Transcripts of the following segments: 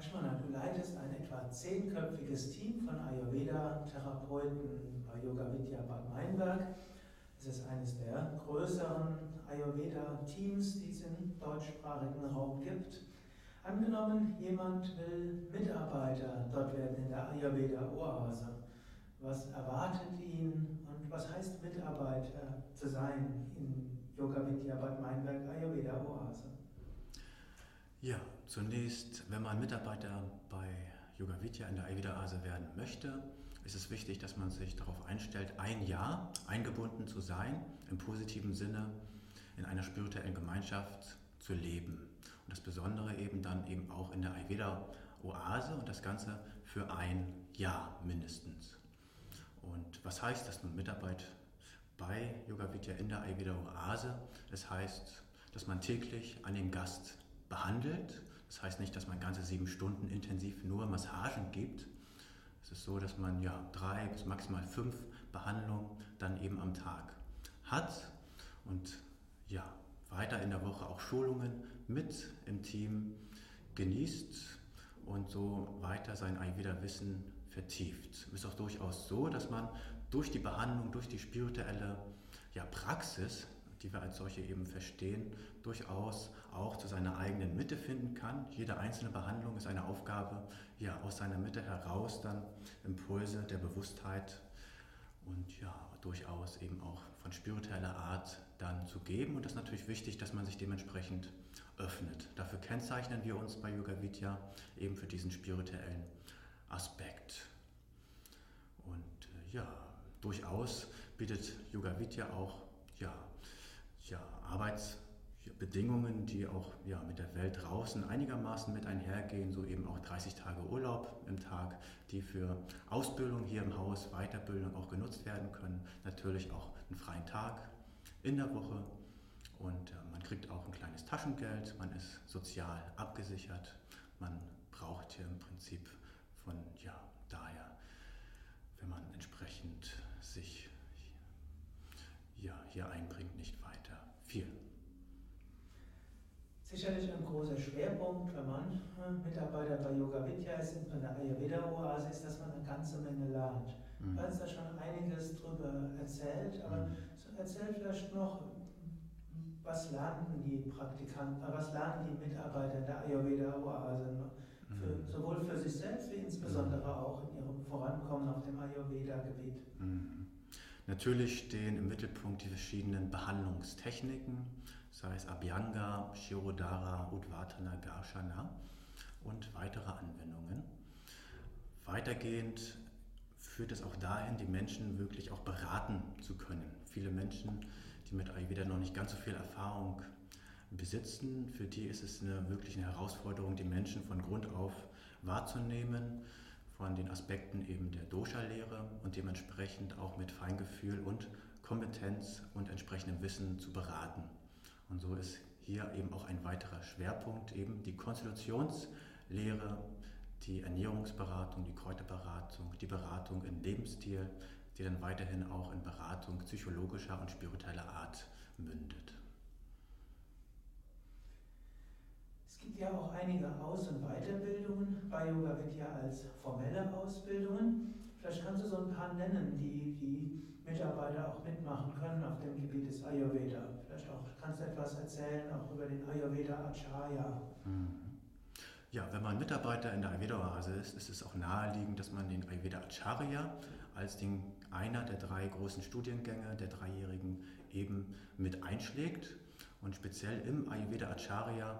Lakshmana, du leitest ein etwa zehnköpfiges Team von Ayurveda-Therapeuten bei Yoga Vidya Bad Meinberg. Es ist eines der größeren Ayurveda-Teams, die es im deutschsprachigen Raum gibt. Angenommen, jemand will Mitarbeiter dort werden in der Ayurveda-Oase. Was erwartet ihn und was heißt Mitarbeiter zu sein in Yoga Vidya Bad Meinberg? Ja, zunächst, wenn man Mitarbeiter bei Yoga Vidya in der Ayurveda Oase werden möchte, ist es wichtig, dass man sich darauf einstellt, ein Jahr eingebunden zu sein, im positiven Sinne in einer spirituellen Gemeinschaft zu leben. Und das Besondere eben dann eben auch in der Ayurveda Oase und das Ganze für ein Jahr mindestens. Und was heißt das nun Mitarbeit bei Yoga Vidya in der Ayurveda Oase? Es heißt, dass man täglich an den Gast behandelt. Das heißt nicht, dass man ganze sieben Stunden intensiv nur Massagen gibt. Es ist so, dass man ja drei bis maximal fünf Behandlungen dann eben am Tag hat und ja weiter in der Woche auch Schulungen mit im Team genießt und so weiter sein Ayurveda-Wissen vertieft. Es ist auch durchaus so, dass man durch die Behandlung, durch die spirituelle ja, Praxis die wir als solche eben verstehen, durchaus auch zu seiner eigenen Mitte finden kann. Jede einzelne Behandlung ist eine Aufgabe, ja, aus seiner Mitte heraus dann Impulse der Bewusstheit und ja, durchaus eben auch von spiritueller Art dann zu geben. Und das ist natürlich wichtig, dass man sich dementsprechend öffnet. Dafür kennzeichnen wir uns bei Yoga Vidya eben für diesen spirituellen Aspekt. Und äh, ja, durchaus bietet Yoga Vidya auch ja, ja, Arbeitsbedingungen, die auch ja, mit der Welt draußen einigermaßen mit einhergehen, so eben auch 30 Tage Urlaub im Tag, die für Ausbildung hier im Haus, Weiterbildung auch genutzt werden können. Natürlich auch einen freien Tag in der Woche und äh, man kriegt auch ein kleines Taschengeld, man ist sozial abgesichert, man braucht hier im Prinzip von ja, daher, wenn man entsprechend sich ja, hier einbringt, nicht weiter viel. Sicherlich ein großer Schwerpunkt, wenn man Mitarbeiter bei Yoga Vidya ist, in der Ayurveda-Oase, ist, dass man eine ganze Menge lernt. Mhm. Du hast da schon einiges drüber erzählt, aber mhm. erzähl vielleicht noch, was lernen die Praktikanten, äh, was lernen die Mitarbeiter in der Ayurveda-Oase, mhm. sowohl für sich selbst wie insbesondere mhm. auch in ihrem Vorankommen auf dem Ayurveda-Gebiet? Mhm. Natürlich stehen im Mittelpunkt die verschiedenen Behandlungstechniken, sei es Abhyanga, Shirodhara, Udvatana, Garshana und weitere Anwendungen. Weitergehend führt es auch dahin, die Menschen wirklich auch beraten zu können. Viele Menschen, die mit Ayurveda noch nicht ganz so viel Erfahrung besitzen, für die ist es eine wirklich eine Herausforderung, die Menschen von Grund auf wahrzunehmen von den Aspekten eben der Dosha-Lehre und dementsprechend auch mit Feingefühl und Kompetenz und entsprechendem Wissen zu beraten. Und so ist hier eben auch ein weiterer Schwerpunkt eben die Konstitutionslehre, die Ernährungsberatung, die Kräuterberatung, die Beratung im Lebensstil, die dann weiterhin auch in Beratung psychologischer und spiritueller Art mündet. Es gibt ja auch einige Aus- und Weiterbildungen bei Yoga Vidya als formelle Ausbildungen. Vielleicht kannst du so ein paar nennen, die die Mitarbeiter auch mitmachen können auf dem Gebiet des Ayurveda. Vielleicht auch kannst du etwas erzählen auch über den Ayurveda Acharya. Mhm. Ja, wenn man Mitarbeiter in der Ayurveda-Oase ist, ist es auch naheliegend, dass man den Ayurveda Acharya als den, einer der drei großen Studiengänge der Dreijährigen eben mit einschlägt. Und speziell im Ayurveda Acharya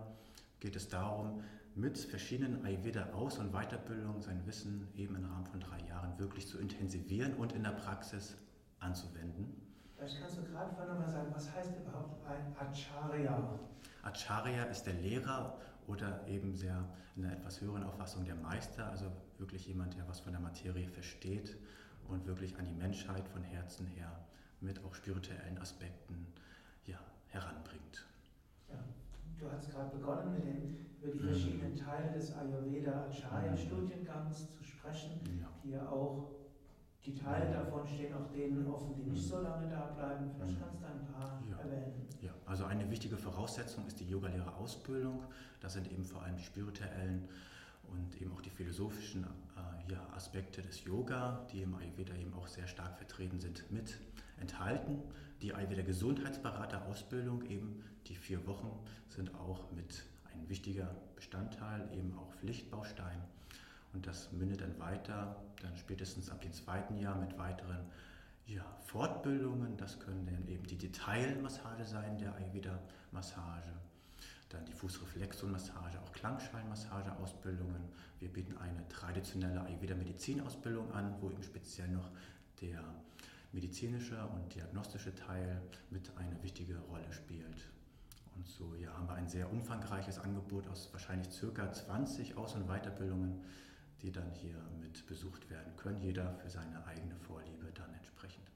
geht es darum, mit verschiedenen Ayurveda-Aus- und Weiterbildungen sein Wissen eben im Rahmen von drei Jahren wirklich zu intensivieren und in der Praxis anzuwenden. Vielleicht kannst du gerade vorhin nochmal sagen, was heißt überhaupt ein Acharya? Acharya ist der Lehrer oder eben sehr in einer etwas höheren Auffassung der Meister, also wirklich jemand, der was von der Materie versteht und wirklich an die Menschheit von Herzen her mit auch spirituellen Aspekten ja, heranbringt. Hast gerade begonnen, mit den, über die verschiedenen Teile des Ayurveda-Acharya-Studiengangs zu sprechen, die ja auch, die Teile davon stehen auch denen offen, die nicht so lange da bleiben. Vielleicht kannst du ein paar ja. erwähnen. Ja, also eine wichtige Voraussetzung ist die Yogalehrerausbildung. Das sind eben vor allem die spirituellen und eben auch die philosophischen äh, ja, Aspekte des Yoga, die im Ayurveda eben auch sehr stark vertreten sind, mit enthalten. Die Ayurveda Gesundheitsberater-Ausbildung eben, die vier Wochen, sind auch mit ein wichtiger Bestandteil, eben auch Pflichtbaustein. Und das mündet dann weiter, dann spätestens ab dem zweiten Jahr mit weiteren ja, Fortbildungen. Das können dann eben die Detailmassage sein, der Ayurveda-Massage. Dann die Fußreflexionmassage, auch Klangschalmassage-Ausbildungen. Wir bieten eine traditionelle Ayurveda-Medizinausbildung an, wo eben speziell noch der medizinische und diagnostische Teil mit eine wichtige Rolle spielt. Und so ja, haben wir ein sehr umfangreiches Angebot aus wahrscheinlich circa 20 Aus- und Weiterbildungen, die dann hier mit besucht werden können, jeder für seine eigene Vorliebe dann entsprechend.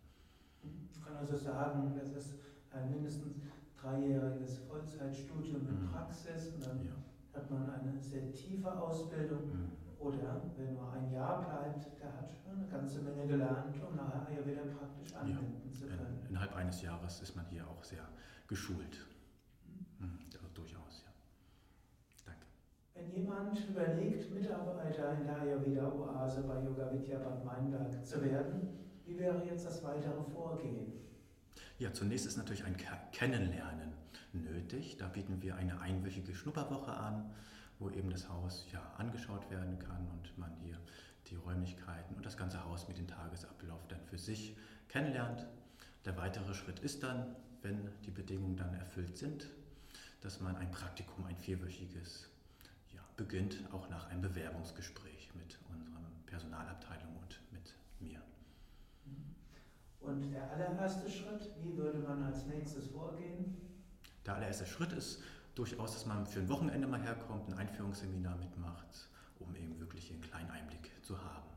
Ich kann also sagen, das ist ein mindestens dreijähriges Vollzeitstudium mit mhm. Praxis und dann ja. hat man eine sehr tiefe Ausbildung. Mhm. Oder wer nur ein Jahr bleibt, der hat schon eine ganze Menge gelernt, um nachher Ayurveda praktisch anwenden ja. zu können. In, innerhalb eines Jahres ist man hier auch sehr geschult. Mhm. Also durchaus, ja. Danke. Wenn jemand überlegt, Mitarbeiter in der Ayurveda-Oase bei Yoga Vidya Bad Meinberg zu werden, wie wäre jetzt das weitere Vorgehen? Ja, zunächst ist natürlich ein Kennenlernen nötig. Da bieten wir eine einwöchige Schnupperwoche an, wo eben das Haus ja angeschaut werden kann und man hier die Räumlichkeiten und das ganze Haus mit dem Tagesablauf dann für sich kennenlernt. Der weitere Schritt ist dann, wenn die Bedingungen dann erfüllt sind, dass man ein Praktikum, ein vierwöchiges, ja, beginnt, auch nach einem Bewerbungsgespräch mit unserer Personalabteilung und mit mir. Und der allererste Schritt, wie würde man als nächstes vorgehen? Der allererste Schritt ist durchaus, dass man für ein Wochenende mal herkommt, ein Einführungsseminar mitmacht, um eben wirklich einen kleinen Einblick zu haben.